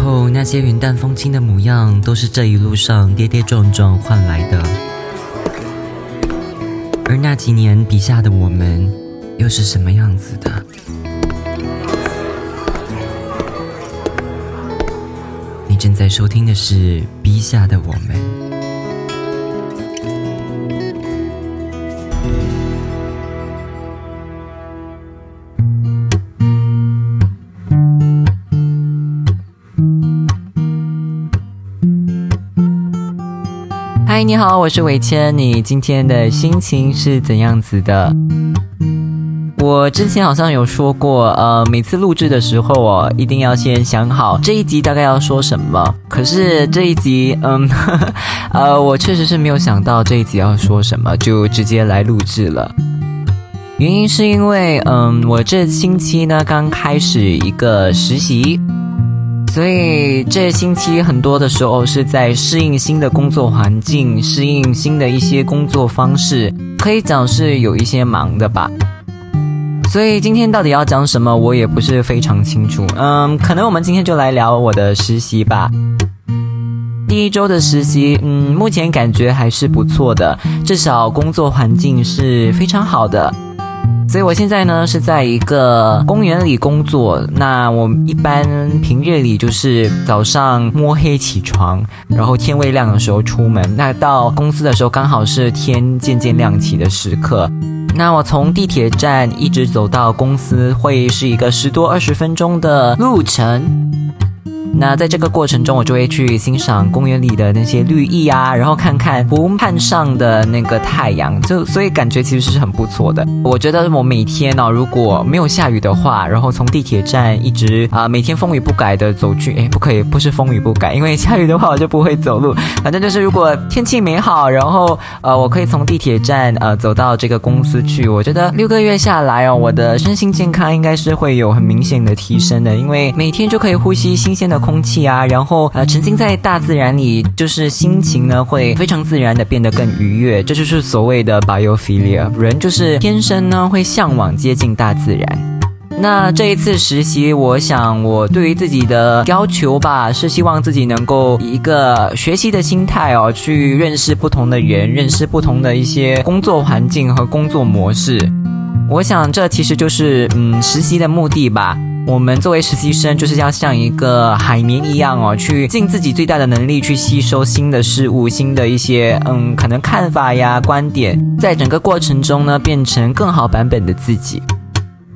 后那些云淡风轻的模样，都是这一路上跌跌撞撞换来的。而那几年笔下的我们，又是什么样子的？你正在收听的是《笔下的我们》。嗨，你好，我是伟谦。你今天的心情是怎样子的？我之前好像有说过，呃，每次录制的时候哦，一定要先想好这一集大概要说什么。可是这一集，嗯，呃，我确实是没有想到这一集要说什么，就直接来录制了。原因是因为，嗯，我这星期呢刚开始一个实习。所以这星期很多的时候是在适应新的工作环境，适应新的一些工作方式，可以讲是有一些忙的吧。所以今天到底要讲什么，我也不是非常清楚。嗯，可能我们今天就来聊我的实习吧。第一周的实习，嗯，目前感觉还是不错的，至少工作环境是非常好的。所以我现在呢是在一个公园里工作。那我一般平日里就是早上摸黑起床，然后天未亮的时候出门。那到公司的时候刚好是天渐渐亮起的时刻。那我从地铁站一直走到公司会是一个十多二十分钟的路程。那在这个过程中，我就会去欣赏公园里的那些绿意啊，然后看看湖畔上的那个太阳，就所以感觉其实是很不错的。我觉得我每天呢，如果没有下雨的话，然后从地铁站一直啊，每天风雨不改的走去，哎，不可以，不是风雨不改，因为下雨的话我就不会走路。反正就是如果天气美好，然后呃，我可以从地铁站呃走到这个公司去，我觉得六个月下来哦，我的身心健康应该是会有很明显的提升的，因为每天就可以呼吸新鲜的。空气啊，然后呃，沉浸在大自然里，就是心情呢会非常自然的变得更愉悦，这就是所谓的 biophilia。人就是天生呢会向往接近大自然。那这一次实习，我想我对于自己的要求吧，是希望自己能够以一个学习的心态哦，去认识不同的人，认识不同的一些工作环境和工作模式。我想这其实就是嗯实习的目的吧。我们作为实习生，就是要像一个海绵一样哦，去尽自己最大的能力去吸收新的事物、新的一些嗯可能看法呀、观点，在整个过程中呢，变成更好版本的自己。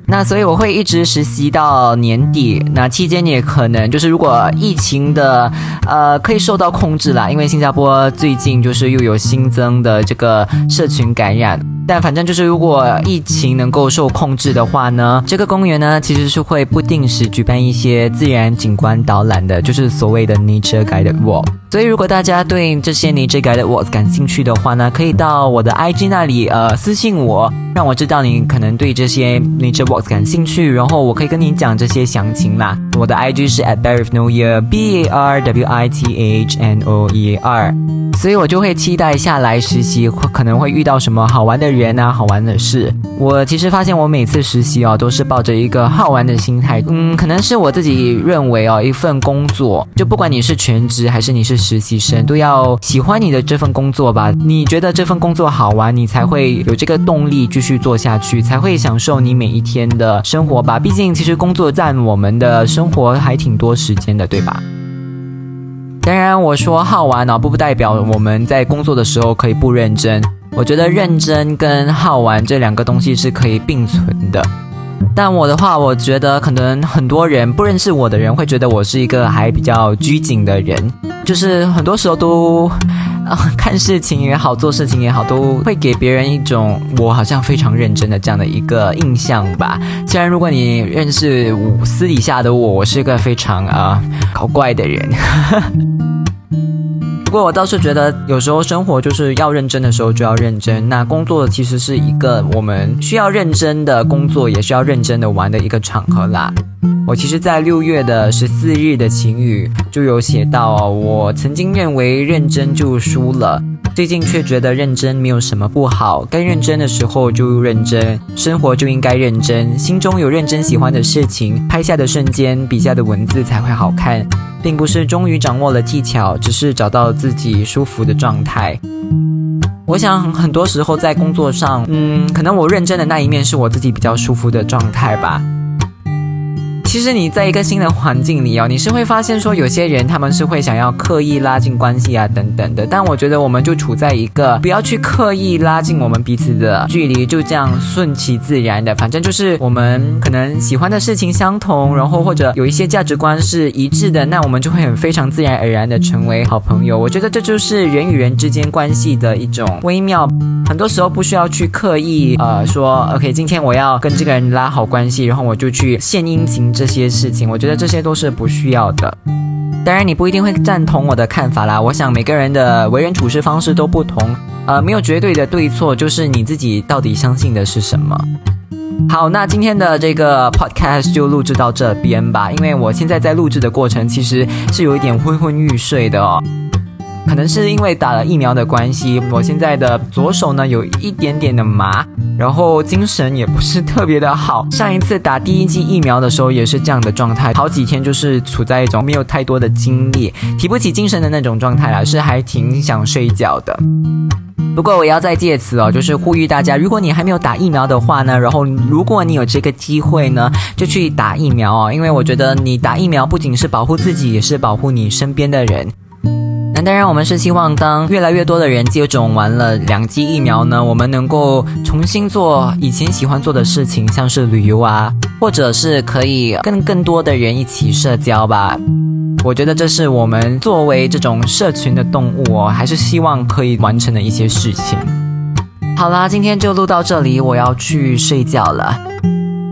那所以我会一直实习到年底，那期间也可能就是如果疫情的呃可以受到控制啦，因为新加坡最近就是又有新增的这个社群感染。但反正就是，如果疫情能够受控制的话呢，这个公园呢其实是会不定时举办一些自然景观导览的，就是所谓的 nature guide walk。所以如果大家对这些 nature guide walks 感兴趣的话呢，可以到我的 IG 那里呃私信我，让我知道你可能对这些 nature walks 感兴趣，然后我可以跟你讲这些详情啦。我的 IG 是 at barry of no y e a r b A R W I T H N O E A R，。所以我就会期待下来实习可能会遇到什么好玩的人啊，好玩的事。我其实发现我每次实习哦，都是抱着一个好玩的心态。嗯，可能是我自己认为哦，一份工作就不管你是全职还是你是实习生，都要喜欢你的这份工作吧。你觉得这份工作好玩，你才会有这个动力继续做下去，才会享受你每一天的生活吧。毕竟其实工作占我们的生活还挺多时间的，对吧？当然，我说好玩呢，不不代表我们在工作的时候可以不认真。我觉得认真跟好玩这两个东西是可以并存的。但我的话，我觉得可能很多人不认识我的人会觉得我是一个还比较拘谨的人，就是很多时候都啊 看事情也好，做事情也好，都会给别人一种我好像非常认真的这样的一个印象吧。虽然如果你认识我私底下的我，我是一个非常啊搞怪的人。不过我倒是觉得，有时候生活就是要认真的时候就要认真。那工作其实是一个我们需要认真的工作，也需要认真的玩的一个场合啦。我其实，在六月的十四日的晴雨就有写到，我曾经认为认真就输了。最近却觉得认真没有什么不好，该认真的时候就认真，生活就应该认真，心中有认真喜欢的事情，拍下的瞬间，笔下的文字才会好看，并不是终于掌握了技巧，只是找到自己舒服的状态。我想很多时候在工作上，嗯，可能我认真的那一面是我自己比较舒服的状态吧。其实你在一个新的环境里哦，你是会发现说有些人他们是会想要刻意拉近关系啊等等的，但我觉得我们就处在一个不要去刻意拉近我们彼此的距离，就这样顺其自然的，反正就是我们可能喜欢的事情相同，然后或者有一些价值观是一致的，那我们就会很非常自然而然的成为好朋友。我觉得这就是人与人之间关系的一种微妙，很多时候不需要去刻意呃说 OK，今天我要跟这个人拉好关系，然后我就去献殷勤这。这些事情，我觉得这些都是不需要的。当然，你不一定会赞同我的看法啦。我想每个人的为人处事方式都不同，呃，没有绝对的对错，就是你自己到底相信的是什么。好，那今天的这个 podcast 就录制到这边吧，因为我现在在录制的过程其实是有一点昏昏欲睡的哦。可能是因为打了疫苗的关系，我现在的左手呢有一点点的麻，然后精神也不是特别的好。上一次打第一剂疫苗的时候也是这样的状态，好几天就是处在一种没有太多的精力、提不起精神的那种状态啦，是还挺想睡觉的。不过我要再借此哦，就是呼吁大家，如果你还没有打疫苗的话呢，然后如果你有这个机会呢，就去打疫苗哦，因为我觉得你打疫苗不仅是保护自己，也是保护你身边的人。当然，我们是希望当越来越多的人接种完了两剂疫苗呢，我们能够重新做以前喜欢做的事情，像是旅游啊，或者是可以跟更多的人一起社交吧。我觉得这是我们作为这种社群的动物哦，还是希望可以完成的一些事情。好啦，今天就录到这里，我要去睡觉了。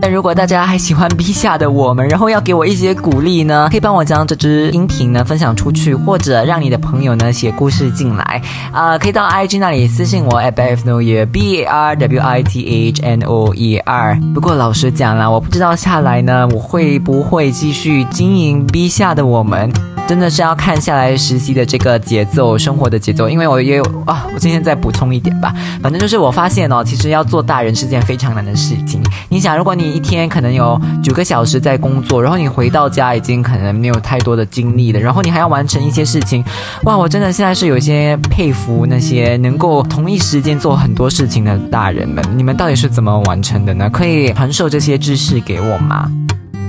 那如果大家还喜欢 B 下的我们，然后要给我一些鼓励呢，可以帮我将这支音频呢分享出去，或者让你的朋友呢写故事进来啊，可以到 IG 那里私信我 b f n o y e r b a r w i t h n o e r。不过老实讲啦，我不知道下来呢我会不会继续经营 B 下的我们。真的是要看下来实习的这个节奏，生活的节奏。因为我也有啊，我今天再补充一点吧。反正就是我发现哦，其实要做大人是件非常难的事情。你想，如果你一天可能有九个小时在工作，然后你回到家已经可能没有太多的精力了，然后你还要完成一些事情，哇！我真的现在是有些佩服那些能够同一时间做很多事情的大人们。你们到底是怎么完成的呢？可以传授这些知识给我吗？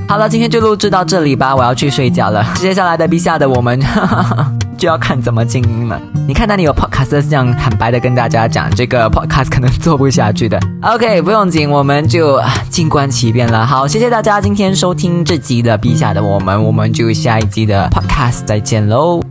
好了，今天就录制到这里吧，我要去睡觉了。接下来的 B 下的我们就要看怎么经营了。你看那里有 podcast 这样坦白的跟大家讲，这个 podcast 可能做不下去的。OK，不用紧，我们就静观其变了。好，谢谢大家今天收听这集的陛下的我们，我们就下一集的 podcast 再见喽。